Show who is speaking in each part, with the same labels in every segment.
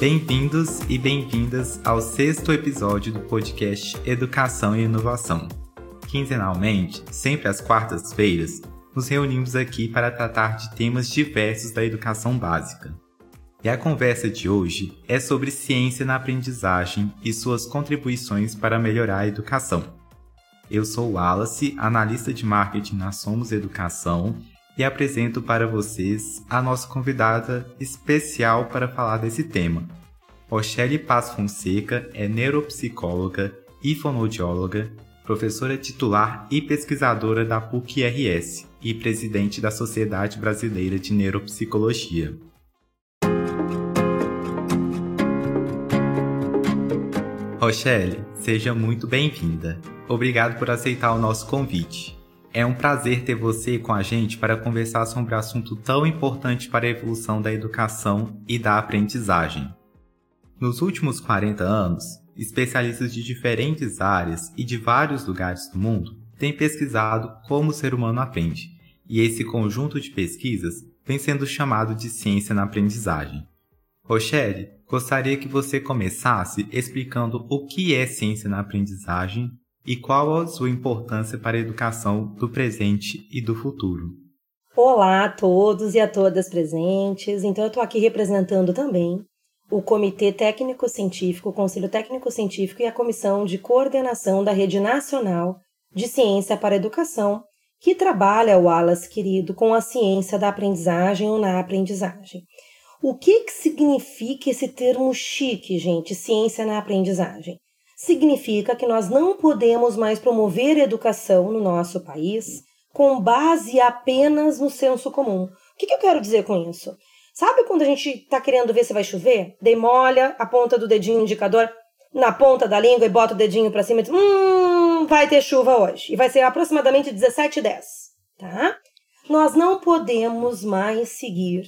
Speaker 1: Bem-vindos e bem-vindas ao sexto episódio do podcast Educação e Inovação. Quinzenalmente, sempre às quartas-feiras, nos reunimos aqui para tratar de temas diversos da educação básica. E a conversa de hoje é sobre ciência na aprendizagem e suas contribuições para melhorar a educação. Eu sou Wallace, analista de marketing na Somos Educação, e apresento para vocês a nossa convidada especial para falar desse tema. Rochelle Paz Fonseca é neuropsicóloga e fonoaudióloga, professora titular e pesquisadora da PUC-RS e presidente da Sociedade Brasileira de Neuropsicologia. Rochelle, seja muito bem-vinda. Obrigado por aceitar o nosso convite. É um prazer ter você com a gente para conversar sobre um assunto tão importante para a evolução da educação e da aprendizagem. Nos últimos 40 anos, especialistas de diferentes áreas e de vários lugares do mundo têm pesquisado como o ser humano aprende, e esse conjunto de pesquisas vem sendo chamado de ciência na aprendizagem. Rochelle, gostaria que você começasse explicando o que é ciência na aprendizagem e qual a sua importância para a educação do presente e do futuro.
Speaker 2: Olá a todos e a todas presentes. Então, eu estou aqui representando também o Comitê Técnico Científico, o Conselho Técnico Científico e a Comissão de Coordenação da Rede Nacional de Ciência para a Educação, que trabalha, o Wallace querido, com a ciência da aprendizagem ou na aprendizagem. O que, que significa esse termo chique, gente, ciência na aprendizagem? Significa que nós não podemos mais promover educação no nosso país com base apenas no senso comum. O que, que eu quero dizer com isso? Sabe quando a gente está querendo ver se vai chover? Demolha a ponta do dedinho indicador na ponta da língua e bota o dedinho para cima e diz: Hum, vai ter chuva hoje. E vai ser aproximadamente 17 e 10. Tá? Nós não podemos mais seguir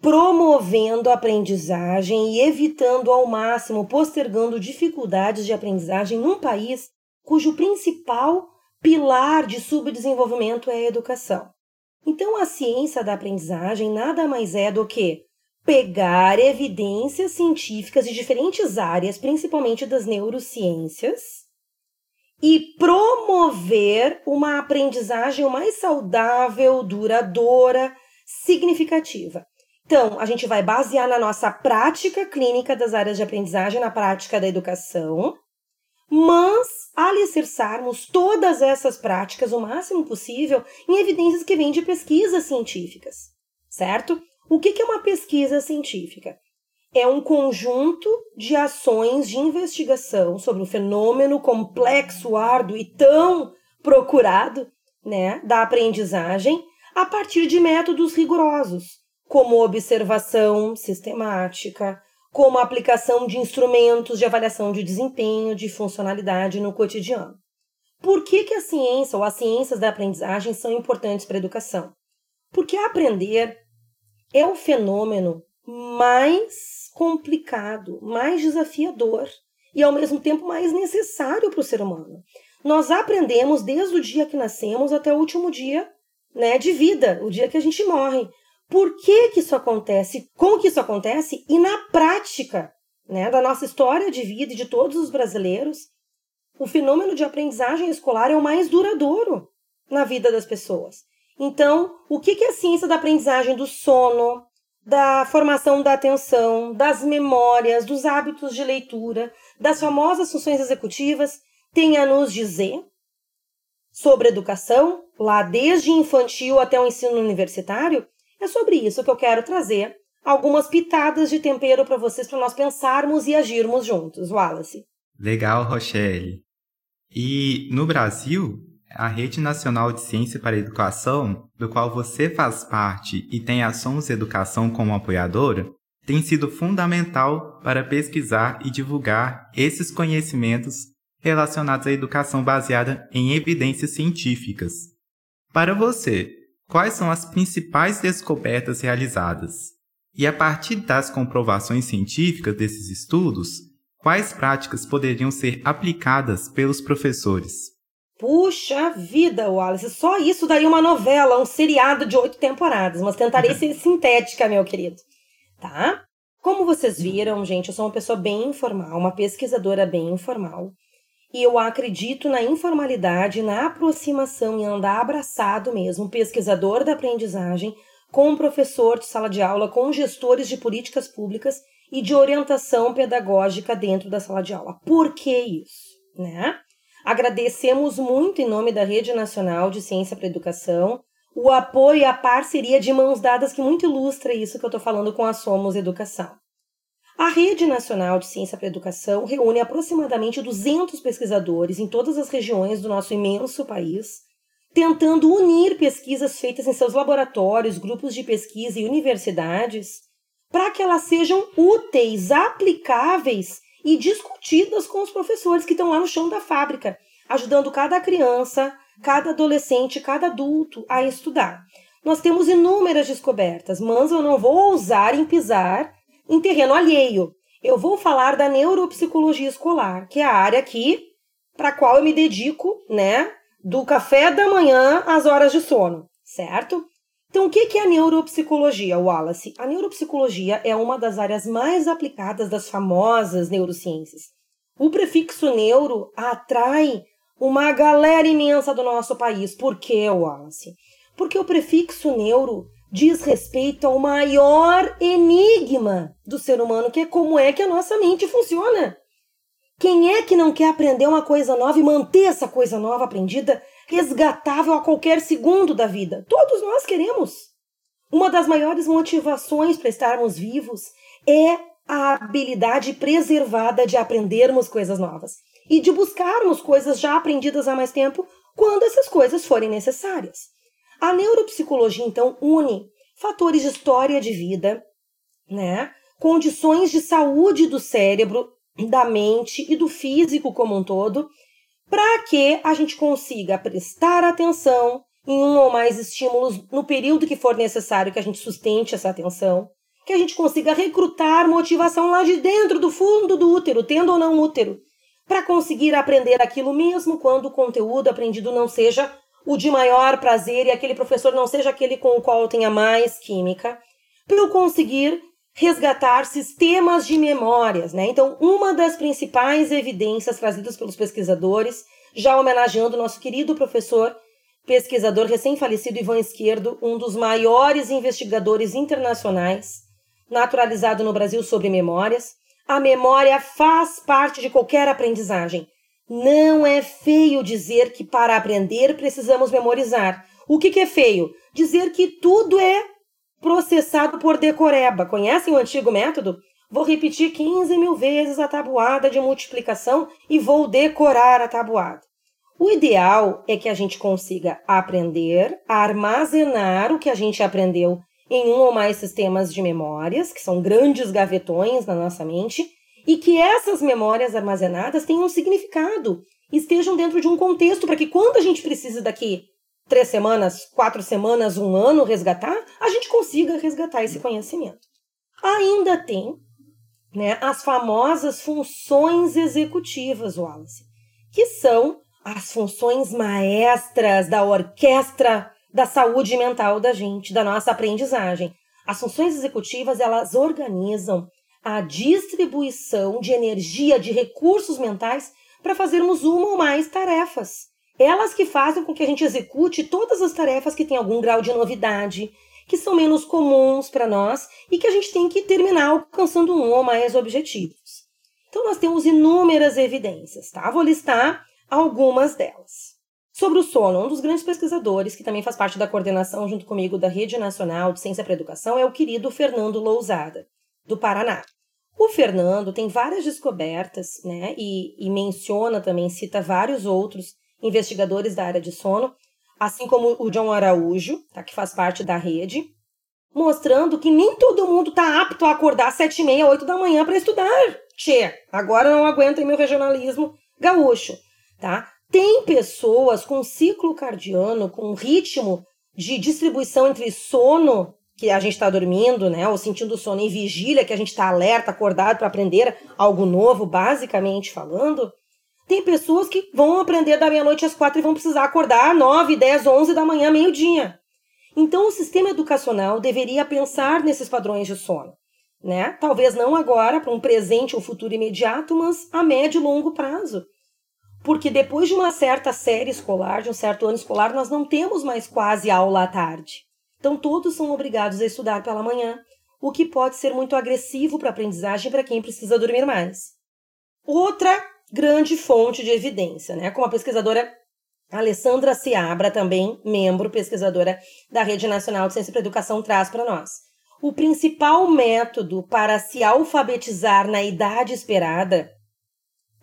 Speaker 2: promovendo a aprendizagem e evitando ao máximo, postergando dificuldades de aprendizagem num país cujo principal pilar de subdesenvolvimento é a educação. Então, a ciência da aprendizagem nada mais é do que pegar evidências científicas de diferentes áreas, principalmente das neurociências, e promover uma aprendizagem mais saudável, duradoura, significativa. Então, a gente vai basear na nossa prática clínica das áreas de aprendizagem, na prática da educação, mas alicerçarmos todas essas práticas o máximo possível em evidências que vêm de pesquisas científicas, certo? O que é uma pesquisa científica? É um conjunto de ações de investigação sobre um fenômeno complexo, árduo e tão procurado né, da aprendizagem a partir de métodos rigorosos como observação sistemática, como aplicação de instrumentos de avaliação de desempenho, de funcionalidade no cotidiano. Por que, que a ciência ou as ciências da aprendizagem são importantes para a educação? Porque aprender é o fenômeno mais complicado, mais desafiador e ao mesmo tempo mais necessário para o ser humano. Nós aprendemos desde o dia que nascemos até o último dia né, de vida, o dia que a gente morre por que, que isso acontece, como que isso acontece e na prática né, da nossa história de vida e de todos os brasileiros, o fenômeno de aprendizagem escolar é o mais duradouro na vida das pessoas. Então, o que, que a ciência da aprendizagem do sono, da formação da atenção, das memórias, dos hábitos de leitura, das famosas funções executivas tem a nos dizer sobre educação, lá desde infantil até o ensino universitário, é sobre isso que eu quero trazer algumas pitadas de tempero para vocês, para nós pensarmos e agirmos juntos, Wallace.
Speaker 1: Legal, Rochelle. E no Brasil, a Rede Nacional de Ciência para a Educação, do qual você faz parte e tem a Somos Educação como apoiadora, tem sido fundamental para pesquisar e divulgar esses conhecimentos relacionados à educação baseada em evidências científicas. Para você, quais são as principais descobertas realizadas. E a partir das comprovações científicas desses estudos, quais práticas poderiam ser aplicadas pelos professores?
Speaker 2: Puxa vida, Wallace, só isso daria uma novela, um seriado de oito temporadas, mas tentarei ser sintética, meu querido. Tá? Como vocês viram, gente, eu sou uma pessoa bem informal, uma pesquisadora bem informal. E eu acredito na informalidade, na aproximação e andar abraçado mesmo, pesquisador da aprendizagem, com um professor de sala de aula, com gestores de políticas públicas e de orientação pedagógica dentro da sala de aula. Por que isso? Né? Agradecemos muito, em nome da Rede Nacional de Ciência para Educação, o apoio e a parceria de mãos dadas que muito ilustra isso que eu estou falando com a Somos Educação. A Rede Nacional de Ciência para a Educação reúne aproximadamente 200 pesquisadores em todas as regiões do nosso imenso país, tentando unir pesquisas feitas em seus laboratórios, grupos de pesquisa e universidades, para que elas sejam úteis, aplicáveis e discutidas com os professores que estão lá no chão da fábrica, ajudando cada criança, cada adolescente, cada adulto a estudar. Nós temos inúmeras descobertas, mas eu não vou ousar em pisar em terreno alheio. Eu vou falar da neuropsicologia escolar, que é a área aqui para qual eu me dedico, né, do café da manhã às horas de sono, certo? Então, o que é a neuropsicologia, Wallace? A neuropsicologia é uma das áreas mais aplicadas das famosas neurociências. O prefixo neuro atrai uma galera imensa do nosso país. Por Wallace? Porque o prefixo neuro diz respeito ao maior enigma do ser humano, que é como é que a nossa mente funciona. Quem é que não quer aprender uma coisa nova e manter essa coisa nova aprendida resgatável a qualquer segundo da vida? Todos nós queremos. Uma das maiores motivações para estarmos vivos é a habilidade preservada de aprendermos coisas novas e de buscarmos coisas já aprendidas há mais tempo quando essas coisas forem necessárias. A neuropsicologia, então, une fatores de história de vida, né? condições de saúde do cérebro, da mente e do físico como um todo, para que a gente consiga prestar atenção em um ou mais estímulos no período que for necessário que a gente sustente essa atenção, que a gente consiga recrutar motivação lá de dentro do fundo do útero, tendo ou não útero, para conseguir aprender aquilo mesmo quando o conteúdo aprendido não seja o de maior prazer e aquele professor não seja aquele com o qual tenha mais química, para eu conseguir resgatar sistemas de memórias, né? Então, uma das principais evidências trazidas pelos pesquisadores, já homenageando nosso querido professor, pesquisador recém-falecido Ivan Esquerdo, um dos maiores investigadores internacionais, naturalizado no Brasil sobre memórias, a memória faz parte de qualquer aprendizagem. Não é feio dizer que para aprender precisamos memorizar. O que, que é feio? Dizer que tudo é processado por decoreba. Conhecem o antigo método? Vou repetir 15 mil vezes a tabuada de multiplicação e vou decorar a tabuada. O ideal é que a gente consiga aprender, armazenar o que a gente aprendeu em um ou mais sistemas de memórias, que são grandes gavetões na nossa mente, e que essas memórias armazenadas tenham um significado, estejam dentro de um contexto para que quando a gente precise daqui três semanas, quatro semanas, um ano resgatar, a gente consiga resgatar esse conhecimento. Ainda tem né, as famosas funções executivas, Wallace, que são as funções maestras da orquestra da saúde mental da gente, da nossa aprendizagem. As funções executivas, elas organizam a distribuição de energia, de recursos mentais para fazermos uma ou mais tarefas. Elas que fazem com que a gente execute todas as tarefas que têm algum grau de novidade, que são menos comuns para nós e que a gente tem que terminar alcançando um ou mais objetivos. Então, nós temos inúmeras evidências, tá? Vou listar algumas delas. Sobre o sono, um dos grandes pesquisadores, que também faz parte da coordenação junto comigo da Rede Nacional de Ciência para a Educação, é o querido Fernando Lousada do Paraná. O Fernando tem várias descobertas, né? E, e menciona também, cita vários outros investigadores da área de sono, assim como o John Araújo, tá, que faz parte da rede, mostrando que nem todo mundo está apto a acordar às sete e meia, oito da manhã para estudar. Tchê, agora não aguento meu regionalismo gaúcho, tá? Tem pessoas com ciclo cardiano, com ritmo de distribuição entre sono que a gente está dormindo, né, ou sentindo sono em vigília, que a gente está alerta, acordado para aprender algo novo, basicamente falando, tem pessoas que vão aprender da meia-noite às quatro e vão precisar acordar nove, dez, onze da manhã, meio-dia. Então, o sistema educacional deveria pensar nesses padrões de sono. né? Talvez não agora, para um presente ou futuro imediato, mas a médio e longo prazo. Porque depois de uma certa série escolar, de um certo ano escolar, nós não temos mais quase aula à tarde. Então todos são obrigados a estudar pela manhã, o que pode ser muito agressivo para a aprendizagem para quem precisa dormir mais. Outra grande fonte de evidência, né? Como a pesquisadora Alessandra Seabra, também membro pesquisadora da Rede Nacional de Ciência para Educação, traz para nós. O principal método para se alfabetizar na idade esperada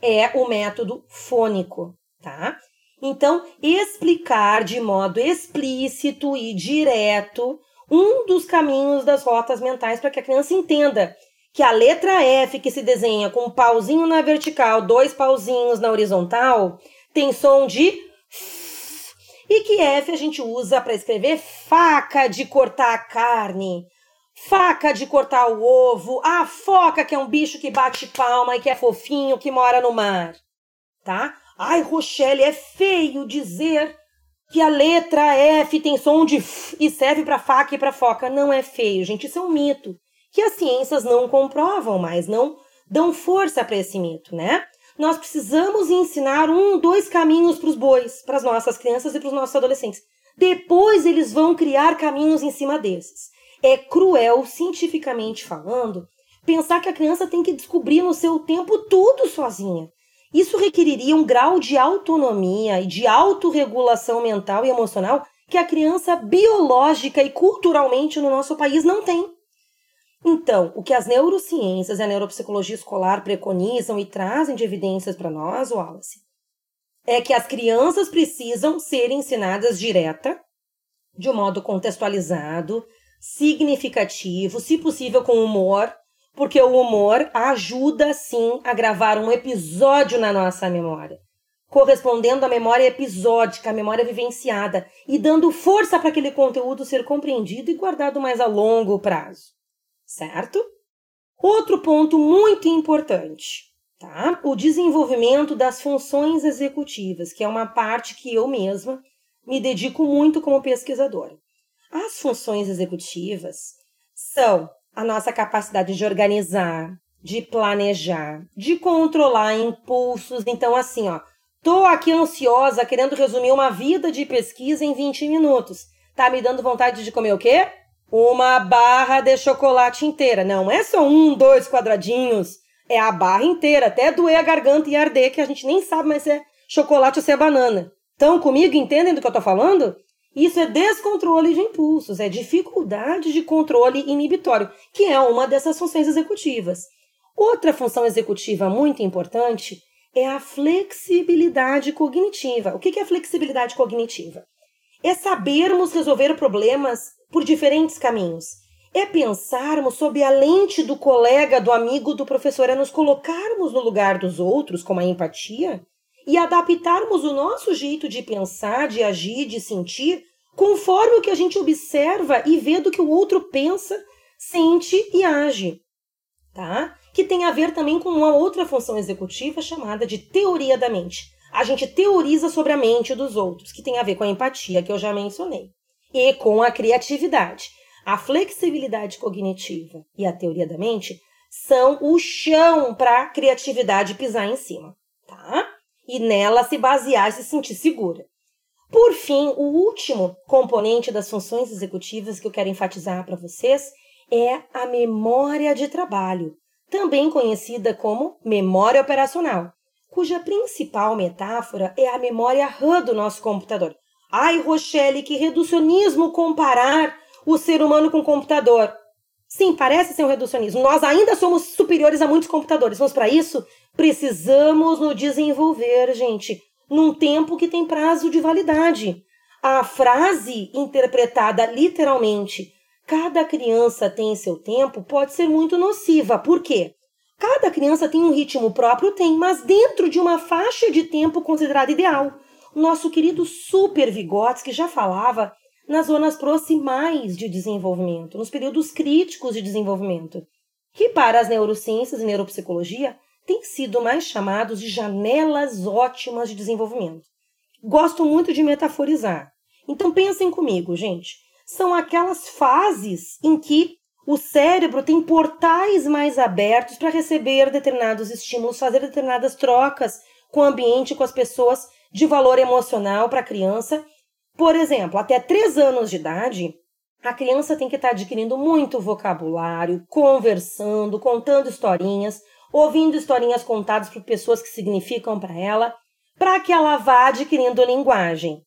Speaker 2: é o método fônico, tá? Então, explicar de modo explícito e direto um dos caminhos das rotas mentais para que a criança entenda que a letra F que se desenha com um pauzinho na vertical, dois pauzinhos na horizontal, tem som de f, e que F a gente usa para escrever faca de cortar a carne, faca de cortar o ovo, a foca que é um bicho que bate palma e que é fofinho, que mora no mar, tá? Ai, Rochelle, é feio dizer que a letra F tem som de F e serve para faca e para foca. Não é feio, gente, isso é um mito que as ciências não comprovam mais, não dão força para esse mito, né? Nós precisamos ensinar um, dois caminhos para os bois, para as nossas crianças e para os nossos adolescentes. Depois eles vão criar caminhos em cima desses. É cruel, cientificamente falando, pensar que a criança tem que descobrir no seu tempo tudo sozinha. Isso requeriria um grau de autonomia e de autorregulação mental e emocional que a criança biológica e culturalmente no nosso país não tem. Então, o que as neurociências e a neuropsicologia escolar preconizam e trazem de evidências para nós, Wallace, é que as crianças precisam ser ensinadas direta, de um modo contextualizado, significativo, se possível com humor, porque o humor ajuda sim a gravar um episódio na nossa memória, correspondendo à memória episódica, à memória vivenciada e dando força para aquele conteúdo ser compreendido e guardado mais a longo prazo, certo? Outro ponto muito importante, tá? O desenvolvimento das funções executivas, que é uma parte que eu mesma me dedico muito como pesquisadora. As funções executivas são a nossa capacidade de organizar, de planejar, de controlar impulsos. Então, assim, ó, tô aqui ansiosa, querendo resumir uma vida de pesquisa em 20 minutos. Tá me dando vontade de comer o quê? Uma barra de chocolate inteira. Não é só um, dois quadradinhos. É a barra inteira, até doer a garganta e arder, que a gente nem sabe mais se é chocolate ou se é banana. Então, comigo, entendem do que eu tô falando? Isso é descontrole de impulsos, é dificuldade de controle inibitório, que é uma dessas funções executivas. Outra função executiva muito importante é a flexibilidade cognitiva. O que é flexibilidade cognitiva? É sabermos resolver problemas por diferentes caminhos. É pensarmos sob a lente do colega, do amigo, do professor, é nos colocarmos no lugar dos outros com a empatia e adaptarmos o nosso jeito de pensar, de agir, de sentir, conforme o que a gente observa e vê do que o outro pensa, sente e age, tá? Que tem a ver também com uma outra função executiva chamada de teoria da mente. A gente teoriza sobre a mente dos outros, que tem a ver com a empatia que eu já mencionei, e com a criatividade. A flexibilidade cognitiva e a teoria da mente são o chão para a criatividade pisar em cima, tá? E nela se basear e se sentir segura. Por fim, o último componente das funções executivas que eu quero enfatizar para vocês é a memória de trabalho, também conhecida como memória operacional, cuja principal metáfora é a memória RAM do nosso computador. Ai, Rochelle, que reducionismo comparar o ser humano com o computador. Sim, parece ser um reducionismo. Nós ainda somos superiores a muitos computadores. Vamos para isso? Precisamos nos desenvolver, gente, num tempo que tem prazo de validade. A frase interpretada literalmente, cada criança tem seu tempo, pode ser muito nociva. Por quê? Cada criança tem um ritmo próprio, tem, mas dentro de uma faixa de tempo considerada ideal. Nosso querido Super Vygotsky já falava nas zonas proximais de desenvolvimento, nos períodos críticos de desenvolvimento, que para as neurociências e neuropsicologia têm sido mais chamados de janelas ótimas de desenvolvimento. Gosto muito de metaforizar. Então pensem comigo, gente. São aquelas fases em que o cérebro tem portais mais abertos para receber determinados estímulos, fazer determinadas trocas com o ambiente, com as pessoas de valor emocional para a criança. Por exemplo, até 3 anos de idade, a criança tem que estar tá adquirindo muito vocabulário, conversando, contando historinhas, ouvindo historinhas contadas por pessoas que significam para ela, para que ela vá adquirindo linguagem.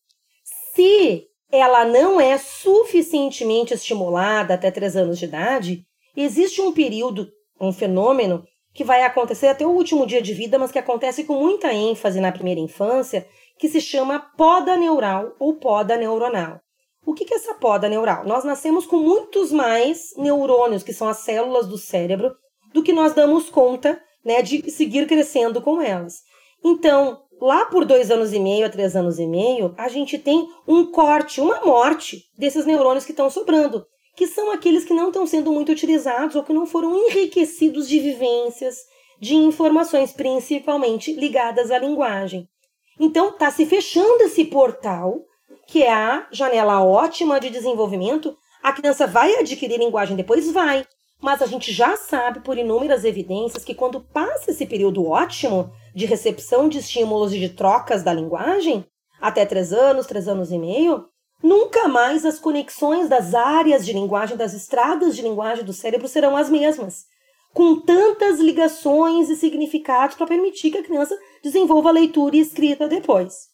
Speaker 2: Se ela não é suficientemente estimulada até 3 anos de idade, existe um período, um fenômeno que vai acontecer até o último dia de vida, mas que acontece com muita ênfase na primeira infância, que se chama poda neural ou poda neuronal. O que é essa poda neural? Nós nascemos com muitos mais neurônios, que são as células do cérebro, do que nós damos conta né, de seguir crescendo com elas. Então, lá por dois anos e meio a três anos e meio, a gente tem um corte, uma morte desses neurônios que estão sobrando, que são aqueles que não estão sendo muito utilizados ou que não foram enriquecidos de vivências, de informações, principalmente ligadas à linguagem. Então, está se fechando esse portal, que é a janela ótima de desenvolvimento. A criança vai adquirir linguagem depois? Vai. Mas a gente já sabe por inúmeras evidências que quando passa esse período ótimo de recepção de estímulos e de trocas da linguagem, até três anos, três anos e meio, nunca mais as conexões das áreas de linguagem, das estradas de linguagem do cérebro serão as mesmas, com tantas ligações e significados para permitir que a criança desenvolva a leitura e escrita depois.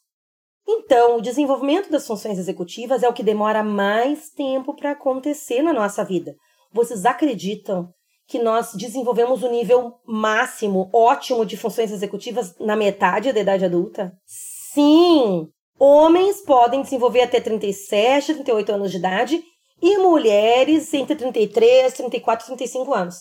Speaker 2: Então, o desenvolvimento das funções executivas é o que demora mais tempo para acontecer na nossa vida. Vocês acreditam que nós desenvolvemos o nível máximo, ótimo de funções executivas na metade da idade adulta? Sim! Homens podem desenvolver até 37, 38 anos de idade e mulheres entre 33, 34 e 35 anos.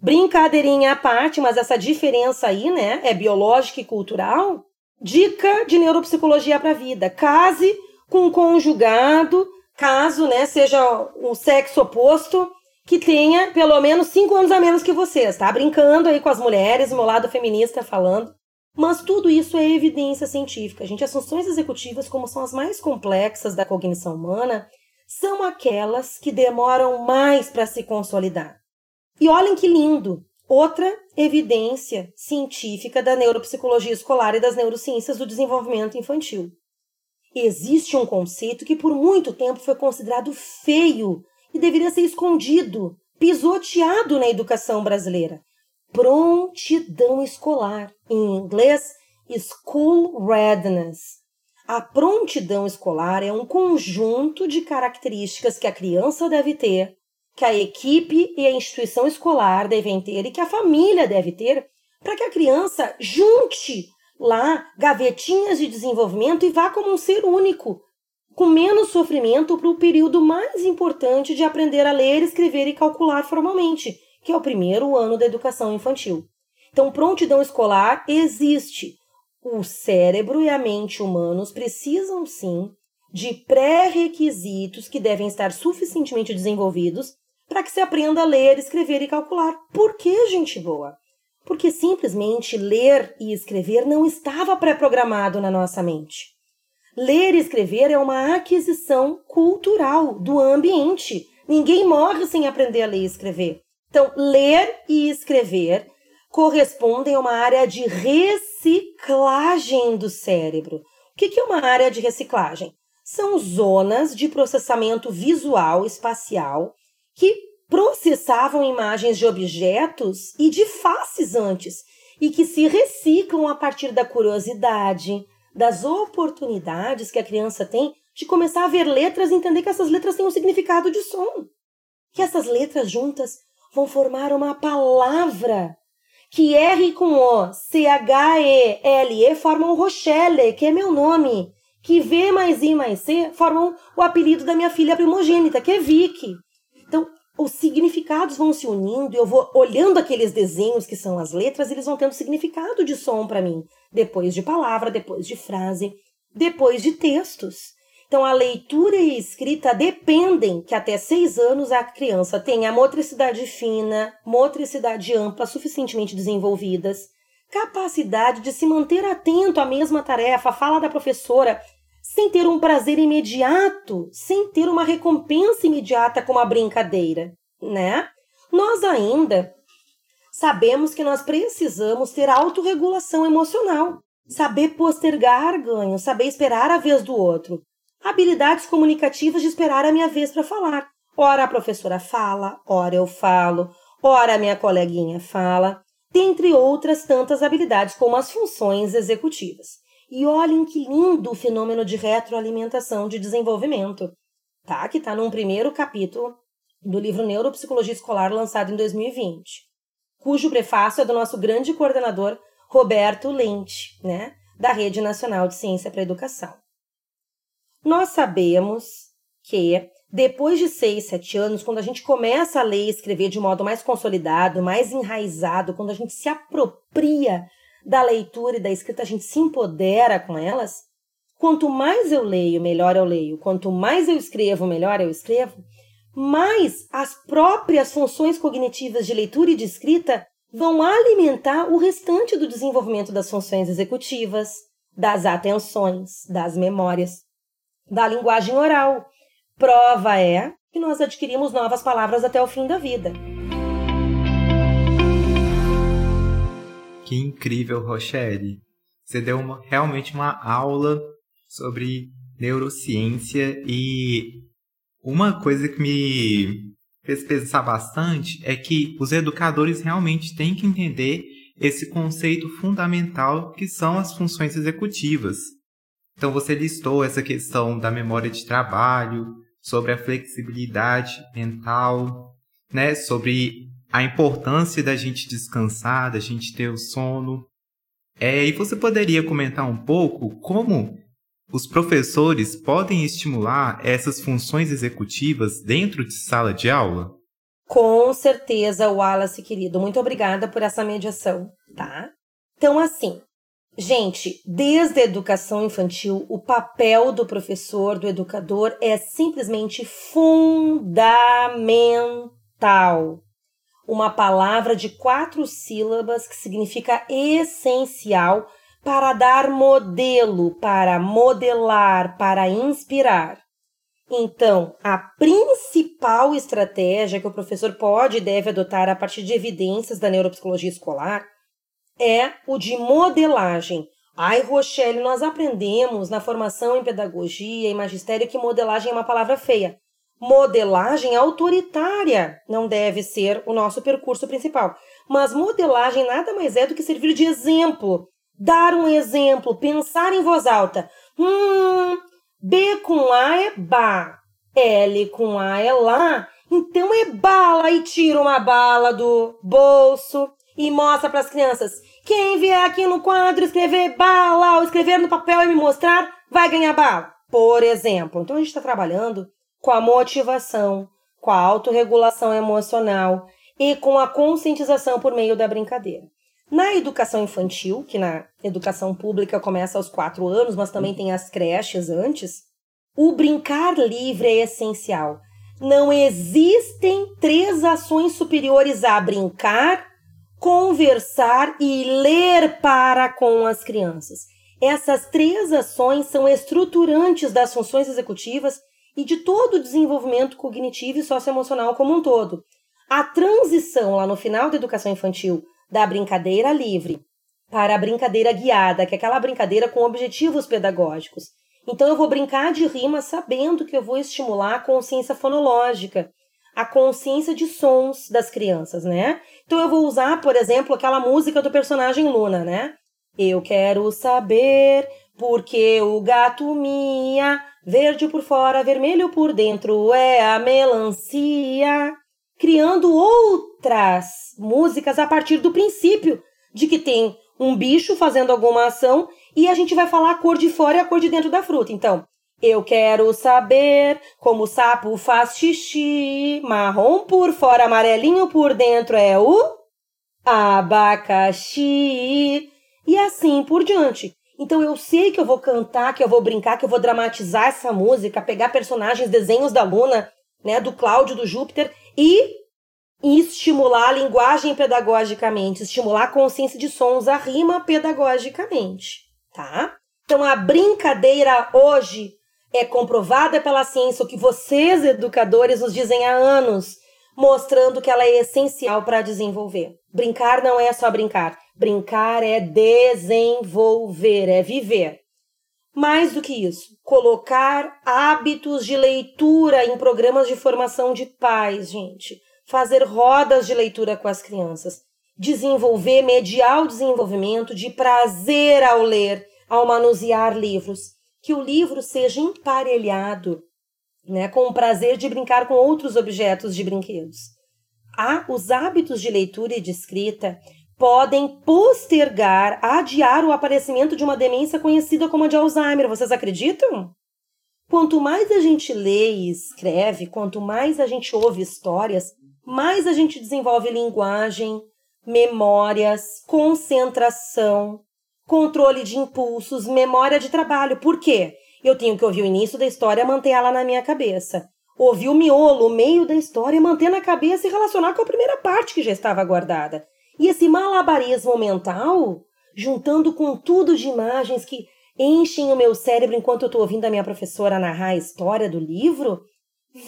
Speaker 2: Brincadeirinha à parte, mas essa diferença aí, né, é biológica e cultural. Dica de neuropsicologia para a vida: case com um conjugado, caso, né, seja o sexo oposto, que tenha pelo menos cinco anos a menos que vocês, tá? Brincando aí com as mulheres, meu lado feminista falando. Mas tudo isso é evidência científica. Gente, as funções executivas, como são as mais complexas da cognição humana, são aquelas que demoram mais para se consolidar. E olhem que lindo! Outra evidência científica da neuropsicologia escolar e das neurociências do desenvolvimento infantil. Existe um conceito que por muito tempo foi considerado feio e deveria ser escondido, pisoteado na educação brasileira. Prontidão escolar, em inglês, school readiness. A prontidão escolar é um conjunto de características que a criança deve ter, que a equipe e a instituição escolar devem ter e que a família deve ter para que a criança junte lá gavetinhas de desenvolvimento e vá como um ser único, com menos sofrimento para o período mais importante de aprender a ler, escrever e calcular formalmente, que é o primeiro ano da educação infantil. Então, prontidão escolar existe. O cérebro e a mente humanos precisam sim de pré-requisitos que devem estar suficientemente desenvolvidos para que se aprenda a ler, escrever e calcular. Por que, gente boa? Porque simplesmente ler e escrever não estava pré-programado na nossa mente. Ler e escrever é uma aquisição cultural do ambiente. Ninguém morre sem aprender a ler e escrever. Então, ler e escrever correspondem a uma área de reciclagem do cérebro. O que é uma área de reciclagem? São zonas de processamento visual espacial que processavam imagens de objetos e de faces antes e que se reciclam a partir da curiosidade, das oportunidades que a criança tem de começar a ver letras e entender que essas letras têm um significado de som. Que essas letras juntas vão formar uma palavra. Que R com O, C-H-E-L-E formam Rochelle, que é meu nome. Que V mais I mais C formam o apelido da minha filha primogênita, que é Vicky. Então, os significados vão se unindo eu vou olhando aqueles desenhos que são as letras, eles vão tendo significado de som para mim, depois de palavra, depois de frase, depois de textos. Então, a leitura e a escrita dependem que até seis anos a criança tenha motricidade fina, motricidade ampla suficientemente desenvolvidas, capacidade de se manter atento à mesma tarefa, a fala da professora, sem ter um prazer imediato, sem ter uma recompensa imediata como a brincadeira, né? Nós ainda sabemos que nós precisamos ter autorregulação emocional, saber postergar ganhos, saber esperar a vez do outro, habilidades comunicativas de esperar a minha vez para falar. Ora a professora fala, ora eu falo, ora a minha coleguinha fala, dentre outras tantas habilidades como as funções executivas. E olhem que lindo o fenômeno de retroalimentação de desenvolvimento, tá? Que está num primeiro capítulo do livro Neuropsicologia Escolar lançado em 2020, cujo prefácio é do nosso grande coordenador Roberto Lente, né, da Rede Nacional de Ciência para a Educação. Nós sabemos que depois de seis, sete anos, quando a gente começa a ler e escrever de modo mais consolidado, mais enraizado, quando a gente se apropria da leitura e da escrita, a gente se empodera com elas. Quanto mais eu leio, melhor eu leio. Quanto mais eu escrevo, melhor eu escrevo. Mais as próprias funções cognitivas de leitura e de escrita vão alimentar o restante do desenvolvimento das funções executivas, das atenções, das memórias, da linguagem oral. Prova é que nós adquirimos novas palavras até o fim da vida.
Speaker 1: Que incrível, Rochelle! Você deu uma, realmente uma aula sobre neurociência e uma coisa que me fez pensar bastante é que os educadores realmente têm que entender esse conceito fundamental que são as funções executivas. Então você listou essa questão da memória de trabalho, sobre a flexibilidade mental, né, sobre a importância da gente descansar, da gente ter o sono. É, e você poderia comentar um pouco como os professores podem estimular essas funções executivas dentro de sala de aula?
Speaker 2: Com certeza, Wallace, querido. Muito obrigada por essa mediação, tá? Então, assim, gente, desde a educação infantil, o papel do professor, do educador, é simplesmente fundamental. Uma palavra de quatro sílabas que significa essencial para dar modelo, para modelar, para inspirar. Então, a principal estratégia que o professor pode e deve adotar a partir de evidências da neuropsicologia escolar é o de modelagem. Ai, Rochelle, nós aprendemos na formação em pedagogia e magistério que modelagem é uma palavra feia. Modelagem autoritária não deve ser o nosso percurso principal. Mas modelagem nada mais é do que servir de exemplo dar um exemplo, pensar em voz alta. Hum, B com A é ba, L com A é lá, então é bala e tira uma bala do bolso e mostra para as crianças. Quem vier aqui no quadro escrever bala ou escrever no papel e me mostrar, vai ganhar bala. Por exemplo. Então a gente está trabalhando com a motivação, com a autorregulação emocional e com a conscientização por meio da brincadeira. Na educação infantil, que na educação pública começa aos quatro anos, mas também tem as creches antes, o brincar livre é essencial. Não existem três ações superiores a brincar, conversar e ler para com as crianças. Essas três ações são estruturantes das funções executivas e de todo o desenvolvimento cognitivo e socioemocional como um todo. A transição lá no final da educação infantil da brincadeira livre para a brincadeira guiada, que é aquela brincadeira com objetivos pedagógicos. Então eu vou brincar de rima sabendo que eu vou estimular a consciência fonológica, a consciência de sons das crianças, né? Então eu vou usar, por exemplo, aquela música do personagem Luna, né? Eu quero saber porque o gato mia, verde por fora, vermelho por dentro, é a melancia criando outras músicas a partir do princípio de que tem um bicho fazendo alguma ação e a gente vai falar a cor de fora e a cor de dentro da fruta. Então, eu quero saber como o sapo faz xixi, marrom por fora, amarelinho por dentro é o abacaxi e assim por diante. Então eu sei que eu vou cantar, que eu vou brincar, que eu vou dramatizar essa música, pegar personagens, desenhos da Luna, né, do Cláudio, do Júpiter e estimular a linguagem pedagogicamente, estimular a consciência de sons, a rima pedagogicamente, tá? Então a brincadeira hoje é comprovada pela ciência, o que vocês educadores nos dizem há anos. Mostrando que ela é essencial para desenvolver. Brincar não é só brincar, brincar é desenvolver, é viver. Mais do que isso, colocar hábitos de leitura em programas de formação de pais, gente. Fazer rodas de leitura com as crianças. Desenvolver, mediar o desenvolvimento de prazer ao ler, ao manusear livros. Que o livro seja emparelhado né, com o prazer de brincar com outros objetos de brinquedos. Ah, os hábitos de leitura e de escrita podem postergar, adiar o aparecimento de uma demência conhecida como a de Alzheimer. Vocês acreditam? Quanto mais a gente lê e escreve, quanto mais a gente ouve histórias, mais a gente desenvolve linguagem, memórias, concentração, controle de impulsos, memória de trabalho. Por quê? Eu tenho que ouvir o início da história, manter ela na minha cabeça. Ouvir o miolo, o meio da história, manter na cabeça e relacionar com a primeira parte que já estava guardada. E esse malabarismo mental, juntando com tudo de imagens que enchem o meu cérebro enquanto eu estou ouvindo a minha professora narrar a história do livro,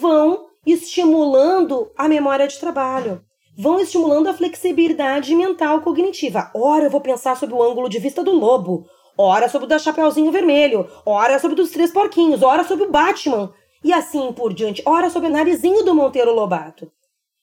Speaker 2: vão estimulando a memória de trabalho, vão estimulando a flexibilidade mental cognitiva. Ora, eu vou pensar sobre o ângulo de vista do lobo, ora sobre o da Chapeuzinho Vermelho, ora sobre o dos Três Porquinhos, ora sobre o Batman, e assim por diante, ora sobre o narizinho do Monteiro Lobato.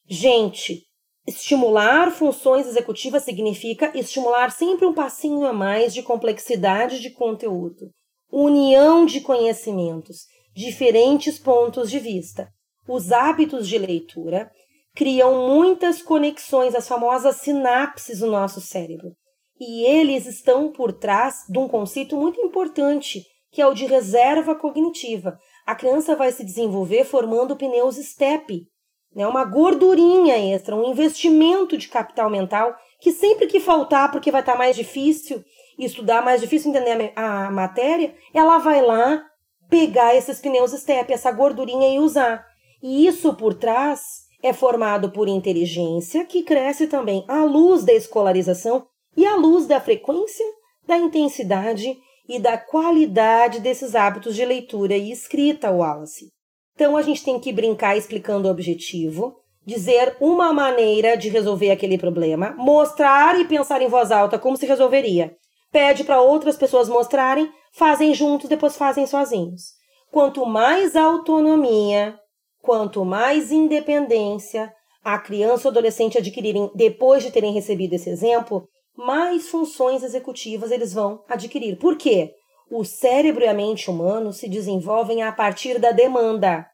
Speaker 2: Gente, Estimular funções executivas significa estimular sempre um passinho a mais de complexidade de conteúdo, união de conhecimentos, diferentes pontos de vista. Os hábitos de leitura criam muitas conexões, as famosas sinapses do nosso cérebro. E eles estão por trás de um conceito muito importante, que é o de reserva cognitiva. A criança vai se desenvolver formando pneus STEP, né, uma gordurinha extra, um investimento de capital mental que sempre que faltar, porque vai estar tá mais difícil estudar, mais difícil entender a, matéria, ela vai lá pegar esses pneus step, essa gordurinha e usar. E isso por trás é formado por inteligência, que cresce também à luz da escolarização e à luz da frequência, da intensidade e da qualidade desses hábitos de leitura e escrita, Wallace. Então a gente tem que brincar explicando o objetivo, dizer uma maneira de resolver aquele problema, mostrar e pensar em voz alta como se resolveria. Pede para outras pessoas mostrarem, fazem juntos, depois fazem sozinhos. Quanto mais autonomia, quanto mais independência a criança ou adolescente adquirirem depois de terem recebido esse exemplo, mais funções executivas eles vão adquirir. Por quê? O cérebro e a mente humano se desenvolvem a partir da demanda.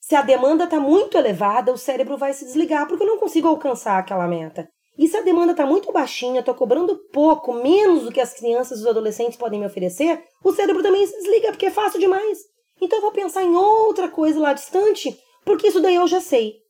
Speaker 2: Se a demanda está muito elevada, o cérebro vai se desligar porque eu não consigo alcançar aquela meta. E se a demanda está muito baixinha, estou cobrando pouco, menos do que as crianças e os adolescentes podem me oferecer, o cérebro também se desliga porque é fácil demais. Então eu vou pensar em outra coisa lá distante, porque isso daí eu já sei.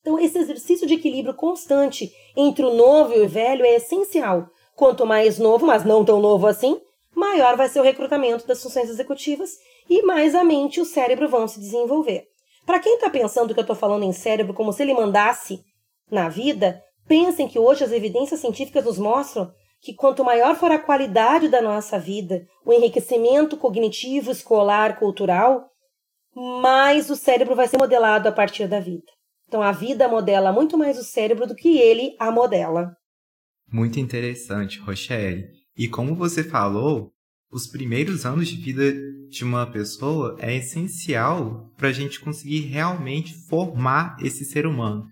Speaker 2: Então esse exercício de equilíbrio constante entre o novo e o velho é essencial. Quanto mais novo, mas não tão novo assim, maior vai ser o recrutamento das funções executivas e mais a mente e o cérebro vão se desenvolver. Para quem está pensando que eu estou falando em cérebro como se ele mandasse na vida, pensem que hoje as evidências científicas nos mostram que quanto maior for a qualidade da nossa vida, o enriquecimento cognitivo, escolar, cultural, mais o cérebro vai ser modelado a partir da vida. Então a vida modela muito mais o cérebro do que ele a modela.
Speaker 1: Muito interessante, Rochelle. E como você falou, os primeiros anos de vida de uma pessoa é essencial para a gente conseguir realmente formar esse ser humano,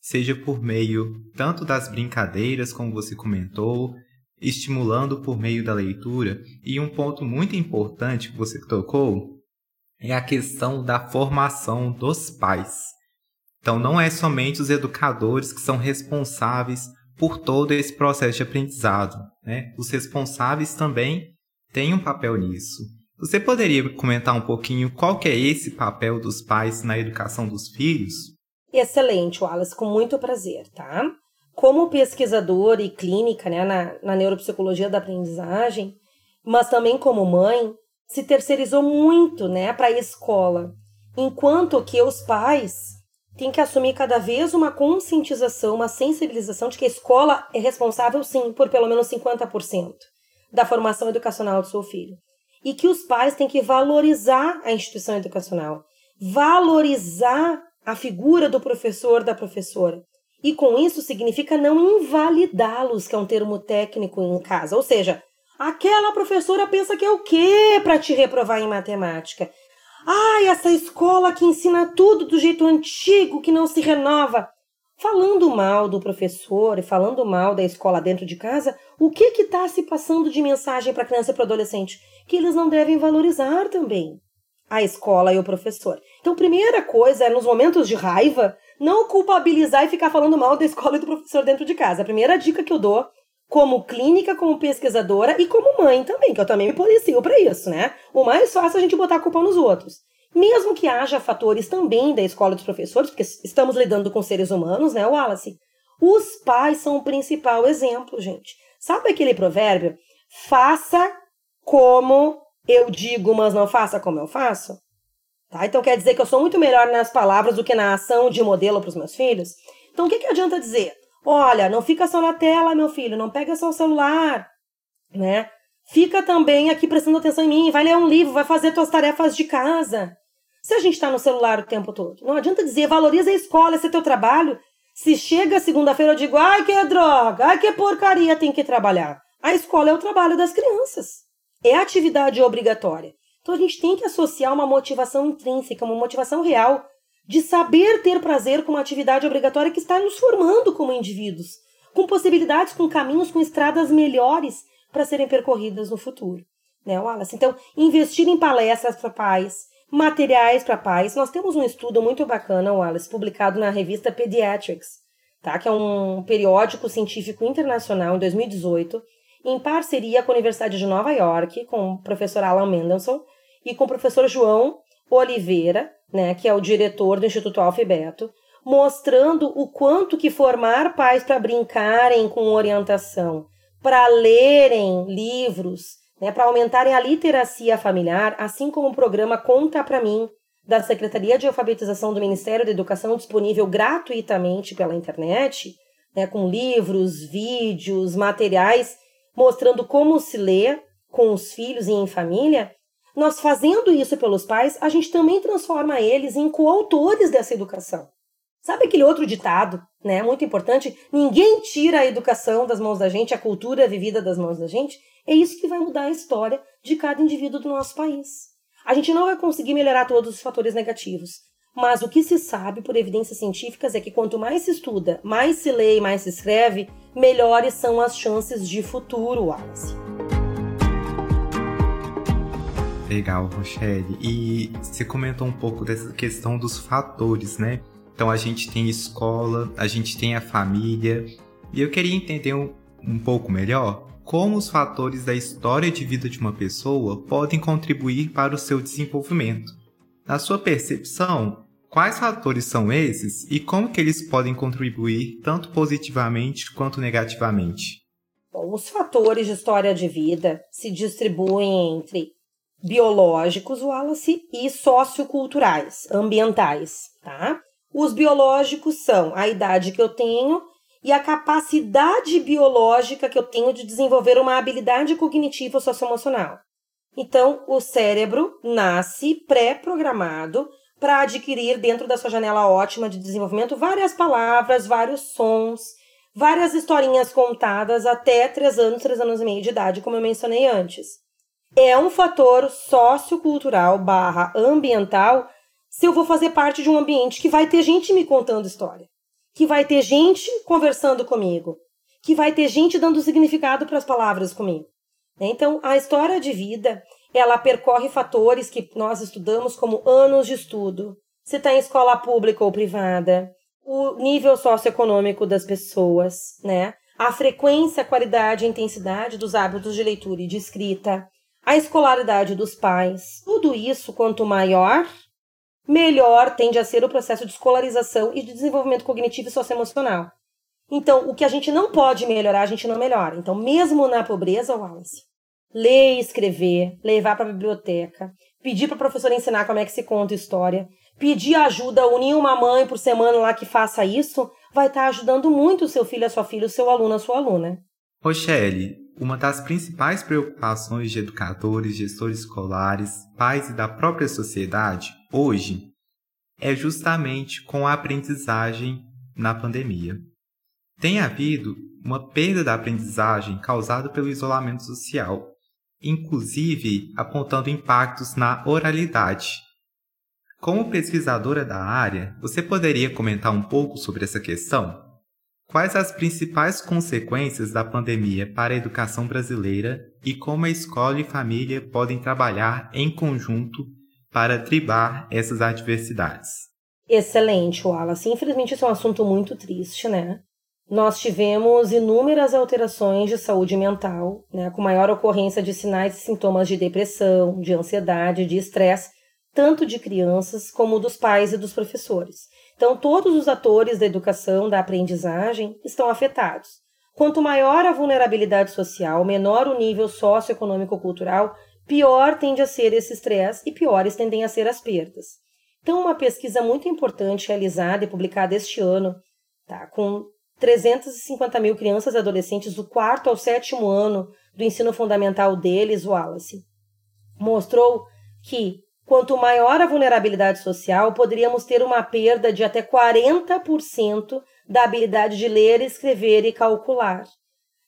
Speaker 1: seja por meio tanto das brincadeiras, como você comentou, estimulando por meio da leitura. E um ponto muito importante que você tocou é a questão da formação dos pais. Então, não é somente os educadores que são responsáveis por todo esse processo de aprendizado. Né? Os responsáveis também têm um papel nisso. Você poderia comentar um pouquinho qual que é esse papel dos pais na educação dos filhos?
Speaker 2: Excelente, Wallace, com muito prazer, tá? Como pesquisador e clínica né, na, na neuropsicologia da aprendizagem, mas também como mãe, se terceirizou muito né, para a escola, enquanto que os pais tem que assumir cada vez uma conscientização, uma sensibilização de que a escola é responsável, sim, por pelo menos 50% da formação educacional do seu filho. E que os pais têm que valorizar a instituição educacional, valorizar a figura do professor, da professora. E com isso significa não invalidá-los, que é um termo técnico em casa. Ou seja, aquela professora pensa que é o quê para te reprovar em matemática? Ai, essa escola que ensina tudo do jeito antigo, que não se renova. Falando mal do professor e falando mal da escola dentro de casa, o que que está se passando de mensagem para criança e para adolescente? Que eles não devem valorizar também a escola e o professor. Então, primeira coisa é, nos momentos de raiva, não culpabilizar e ficar falando mal da escola e do professor dentro de casa. A primeira dica que eu dou, como clínica, como pesquisadora e como mãe também, que eu também me policio para isso, né? O mais fácil é a gente botar a culpa nos outros. Mesmo que haja fatores também da escola dos professores, porque estamos lidando com seres humanos, né, Wallace? Os pais são o principal exemplo, gente. Sabe aquele provérbio? Faça como eu digo, mas não faça como eu faço? Tá? Então quer dizer que eu sou muito melhor nas palavras do que na ação de modelo para os meus filhos? Então o que, que adianta dizer? Olha, não fica só na tela, meu filho, não pega só o celular, né? Fica também aqui prestando atenção em mim, vai ler um livro, vai fazer suas tarefas de casa. Se a gente está no celular o tempo todo, não adianta dizer valoriza a escola, esse é teu trabalho. Se chega segunda-feira eu digo, ai que droga, ai que porcaria, tem que trabalhar. A escola é o trabalho das crianças é atividade obrigatória. Então a gente tem que associar uma motivação intrínseca, uma motivação real de saber ter prazer com uma atividade obrigatória que está nos formando como indivíduos, com possibilidades, com caminhos, com estradas melhores para serem percorridas no futuro. Né, Wallace? Então, investir em palestras para pais, materiais para pais. Nós temos um estudo muito bacana, Wallace, publicado na revista Pediatrics, tá? que é um periódico científico internacional em 2018, em parceria com a Universidade de Nova York, com o professor Alan Mendelssohn e com o professor João Oliveira, né, que é o diretor do Instituto Alfabeto, mostrando o quanto que formar pais para brincarem com orientação, para lerem livros, né, para aumentarem a literacia familiar, assim como o programa Conta para mim da Secretaria de Alfabetização do Ministério da Educação disponível gratuitamente pela internet, né, com livros, vídeos, materiais mostrando como se lê com os filhos e em família, nós fazendo isso pelos pais, a gente também transforma eles em coautores dessa educação. Sabe aquele outro ditado, né, muito importante? Ninguém tira a educação das mãos da gente, a cultura vivida das mãos da gente. É isso que vai mudar a história de cada indivíduo do nosso país. A gente não vai conseguir melhorar todos os fatores negativos, mas o que se sabe por evidências científicas é que quanto mais se estuda, mais se lê e mais se escreve, melhores são as chances de futuro, Wallace.
Speaker 1: Legal, Rochelle. E você comentou um pouco dessa questão dos fatores, né? Então a gente tem escola, a gente tem a família. E eu queria entender um, um pouco melhor como os fatores da história de vida de uma pessoa podem contribuir para o seu desenvolvimento. Na sua percepção, Quais fatores são esses e como que eles podem contribuir tanto positivamente quanto negativamente?
Speaker 2: Bom, os fatores de história de vida se distribuem entre biológicos, Wallace, e socioculturais, ambientais, tá? Os biológicos são a idade que eu tenho e a capacidade biológica que eu tenho de desenvolver uma habilidade cognitiva socioemocional. Então, o cérebro nasce pré-programado para adquirir dentro da sua janela ótima de desenvolvimento várias palavras, vários sons, várias historinhas contadas até 3 anos, 3 anos e meio de idade, como eu mencionei antes. É um fator sociocultural barra ambiental se eu vou fazer parte de um ambiente que vai ter gente me contando história, que vai ter gente conversando comigo, que vai ter gente dando significado para as palavras comigo. Então, a história de vida ela percorre fatores que nós estudamos como anos de estudo. Se está em escola pública ou privada, o nível socioeconômico das pessoas, né? A frequência, qualidade e intensidade dos hábitos de leitura e de escrita, a escolaridade dos pais. Tudo isso, quanto maior, melhor tende a ser o processo de escolarização e de desenvolvimento cognitivo e socioemocional. Então, o que a gente não pode melhorar, a gente não melhora. Então, mesmo na pobreza, Wallace, ler e escrever, levar para a biblioteca, pedir para a professora ensinar como é que se conta história, pedir ajuda, unir uma mãe por semana lá que faça isso, vai estar tá ajudando muito o seu filho, a sua filha, o seu aluno, a sua aluna.
Speaker 1: Rochelle, uma das principais preocupações de educadores, gestores escolares, pais e da própria sociedade, hoje, é justamente com a aprendizagem na pandemia. Tem havido uma perda da aprendizagem causada pelo isolamento social, inclusive apontando impactos na oralidade. Como pesquisadora da área, você poderia comentar um pouco sobre essa questão? Quais as principais consequências da pandemia para a educação brasileira e como a escola e família podem trabalhar em conjunto para driblar essas adversidades?
Speaker 2: Excelente, Wallace. Infelizmente, isso é um assunto muito triste, né? Nós tivemos inúmeras alterações de saúde mental, né, com maior ocorrência de sinais e sintomas de depressão, de ansiedade, de estresse, tanto de crianças como dos pais e dos professores. Então, todos os atores da educação, da aprendizagem, estão afetados. Quanto maior a vulnerabilidade social, menor o nível socioeconômico-cultural, pior tende a ser esse estresse e piores tendem a ser as perdas. Então, uma pesquisa muito importante realizada e publicada este ano, tá, com 350 mil crianças e adolescentes do quarto ao sétimo ano do ensino fundamental deles, Wallace, mostrou que quanto maior a vulnerabilidade social, poderíamos ter uma perda de até 40% da habilidade de ler, escrever e calcular.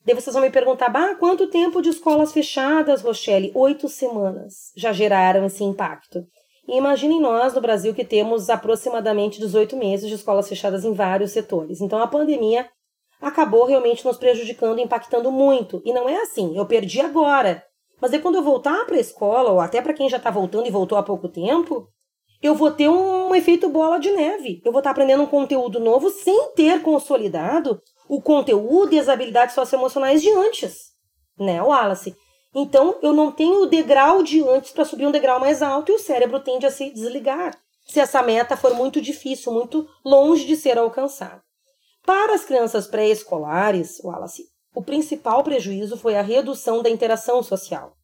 Speaker 2: Daí vocês vão me perguntar, bah, quanto tempo de escolas fechadas, Rochelle? Oito semanas já geraram esse impacto. E imaginem nós no Brasil que temos aproximadamente 18 meses de escolas fechadas em vários setores. Então a pandemia acabou realmente nos prejudicando, impactando muito. E não é assim, eu perdi agora. Mas aí quando eu voltar para a escola, ou até para quem já está voltando e voltou há pouco tempo, eu vou ter um efeito bola de neve. Eu vou estar tá aprendendo um conteúdo novo sem ter consolidado o conteúdo e as habilidades socioemocionais de antes. Né, Wallace? Então, eu não tenho o degrau de antes para subir um degrau mais alto e o cérebro tende a se desligar se essa meta for muito difícil, muito longe de ser alcançada. Para as crianças pré-escolares, Wallace, o principal prejuízo foi a redução da interação social.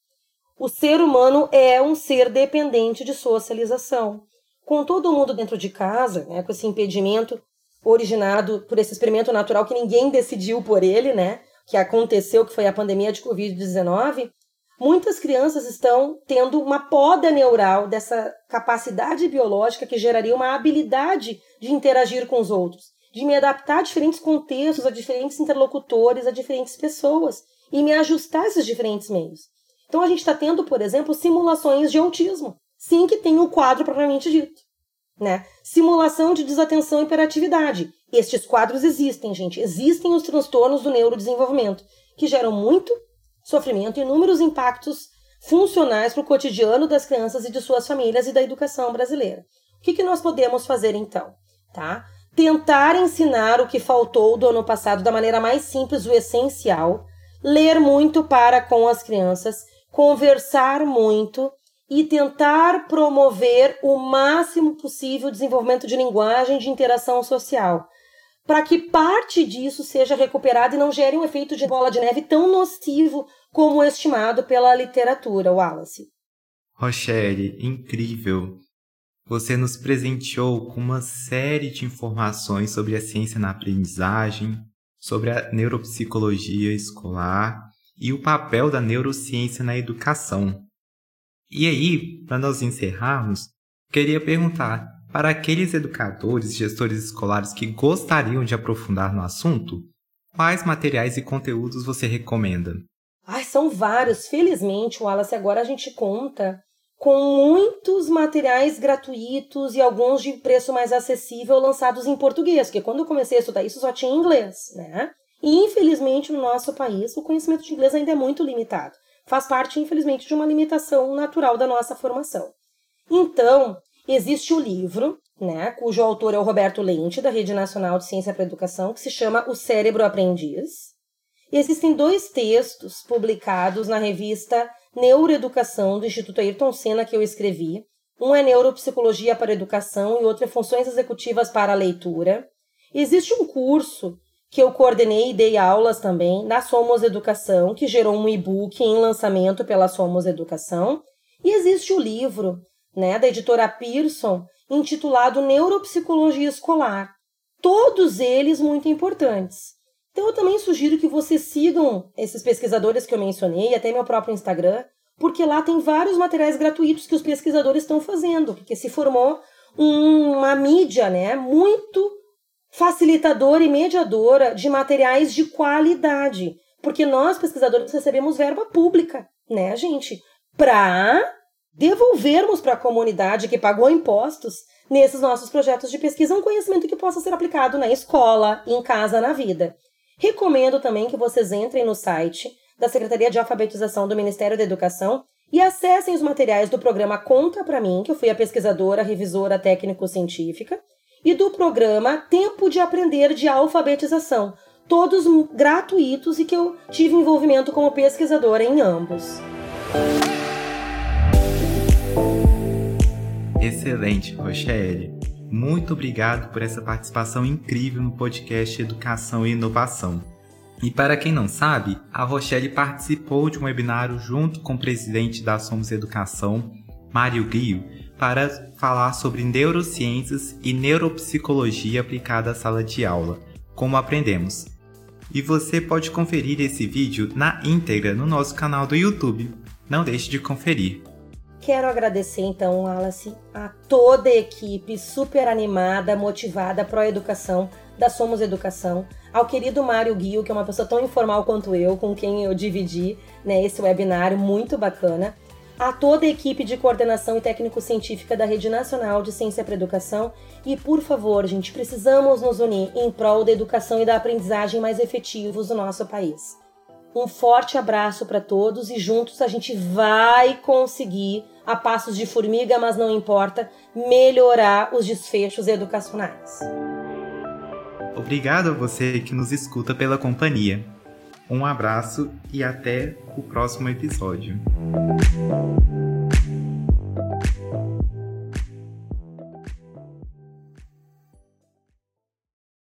Speaker 2: O ser humano é um ser dependente de socialização. Com todo mundo dentro de casa, né, com esse impedimento originado por esse experimento natural que ninguém decidiu por ele, né, que aconteceu, que foi a pandemia de Covid-19, Muitas crianças estão tendo uma poda neural dessa capacidade biológica que geraria uma habilidade de interagir com os outros, de me adaptar a diferentes contextos, a diferentes interlocutores, a diferentes pessoas e me ajustar a esses diferentes meios. Então a gente está tendo, por exemplo, simulações de autismo, sim que tem o quadro propriamente dito. Né? Simulação de desatenção e hiperatividade. Estes quadros existem, gente. Existem os transtornos do neurodesenvolvimento, que geram muito sofrimento e inúmeros impactos funcionais para o cotidiano das crianças e de suas famílias e da educação brasileira. O que, que nós podemos fazer então? Tá? Tentar ensinar o que faltou do ano passado da maneira mais simples, o essencial, ler muito para com as crianças, conversar muito e tentar promover o máximo possível o desenvolvimento de linguagem de interação social, para que parte disso seja recuperada e não gere um efeito de bola de neve tão nocivo como estimado pela literatura, Wallace.
Speaker 1: Rochelle, incrível! Você nos presenteou com uma série de informações sobre a ciência na aprendizagem, sobre a neuropsicologia escolar e o papel da neurociência na educação. E aí, para nós encerrarmos, queria perguntar para aqueles educadores e gestores escolares que gostariam de aprofundar no assunto, quais materiais e conteúdos você recomenda?
Speaker 2: Ai, são vários. Felizmente, Wallace, agora a gente conta com muitos materiais gratuitos e alguns de preço mais acessível lançados em português, porque quando eu comecei a estudar isso só tinha inglês, né? E infelizmente no nosso país o conhecimento de inglês ainda é muito limitado. Faz parte, infelizmente, de uma limitação natural da nossa formação. Então, existe o livro, né, cujo autor é o Roberto Lente, da Rede Nacional de Ciência para a Educação, que se chama O Cérebro Aprendiz. Existem dois textos publicados na revista Neuroeducação do Instituto Ayrton Senna que eu escrevi. Um é Neuropsicologia para Educação e outro é Funções Executivas para a Leitura. Existe um curso que eu coordenei e dei aulas também na Somos Educação, que gerou um e-book em lançamento pela Somos Educação. E existe o livro né, da editora Pearson, intitulado Neuropsicologia Escolar. Todos eles muito importantes. Então eu também sugiro que vocês sigam esses pesquisadores que eu mencionei, até meu próprio Instagram, porque lá tem vários materiais gratuitos que os pesquisadores estão fazendo, porque se formou uma mídia né, muito facilitadora e mediadora de materiais de qualidade. Porque nós, pesquisadores, recebemos verba pública, né, gente? Para devolvermos para a comunidade que pagou impostos nesses nossos projetos de pesquisa um conhecimento que possa ser aplicado na escola, em casa, na vida. Recomendo também que vocês entrem no site da Secretaria de Alfabetização do Ministério da Educação e acessem os materiais do programa Conta para mim, que eu fui a pesquisadora, revisora técnico-científica, e do programa Tempo de Aprender de Alfabetização, todos gratuitos e que eu tive envolvimento como pesquisadora em ambos.
Speaker 1: Excelente, Rochelle. Muito obrigado por essa participação incrível no podcast Educação e Inovação. E para quem não sabe, a Rochelle participou de um webinário junto com o presidente da Somos Educação, Mário Guio, para falar sobre neurociências e neuropsicologia aplicada à sala de aula, como aprendemos. E você pode conferir esse vídeo na íntegra no nosso canal do YouTube. Não deixe de conferir.
Speaker 2: Quero agradecer então, Wallace, a toda a equipe super animada, motivada a educação da Somos Educação, ao querido Mário Guio, que é uma pessoa tão informal quanto eu, com quem eu dividi né, esse webinário muito bacana, a toda a equipe de coordenação e técnico-científica da Rede Nacional de Ciência para Educação e, por favor, gente, precisamos nos unir em prol da educação e da aprendizagem mais efetivos do nosso país. Um forte abraço para todos e juntos a gente vai conseguir, a passos de formiga, mas não importa, melhorar os desfechos educacionais.
Speaker 1: Obrigado a você que nos escuta pela companhia. Um abraço e até o próximo episódio.